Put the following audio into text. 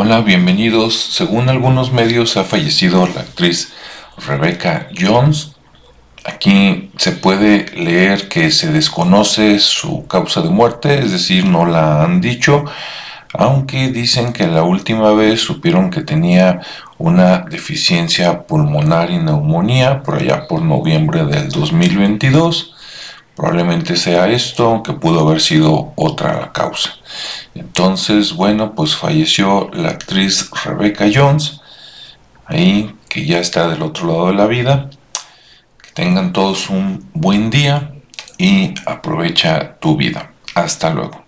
Hola, bienvenidos. Según algunos medios ha fallecido la actriz Rebecca Jones. Aquí se puede leer que se desconoce su causa de muerte, es decir, no la han dicho, aunque dicen que la última vez supieron que tenía una deficiencia pulmonar y neumonía por allá por noviembre del 2022. Probablemente sea esto, aunque pudo haber sido otra la causa. Entonces, bueno, pues falleció la actriz Rebecca Jones, ahí que ya está del otro lado de la vida. Que tengan todos un buen día y aprovecha tu vida. Hasta luego.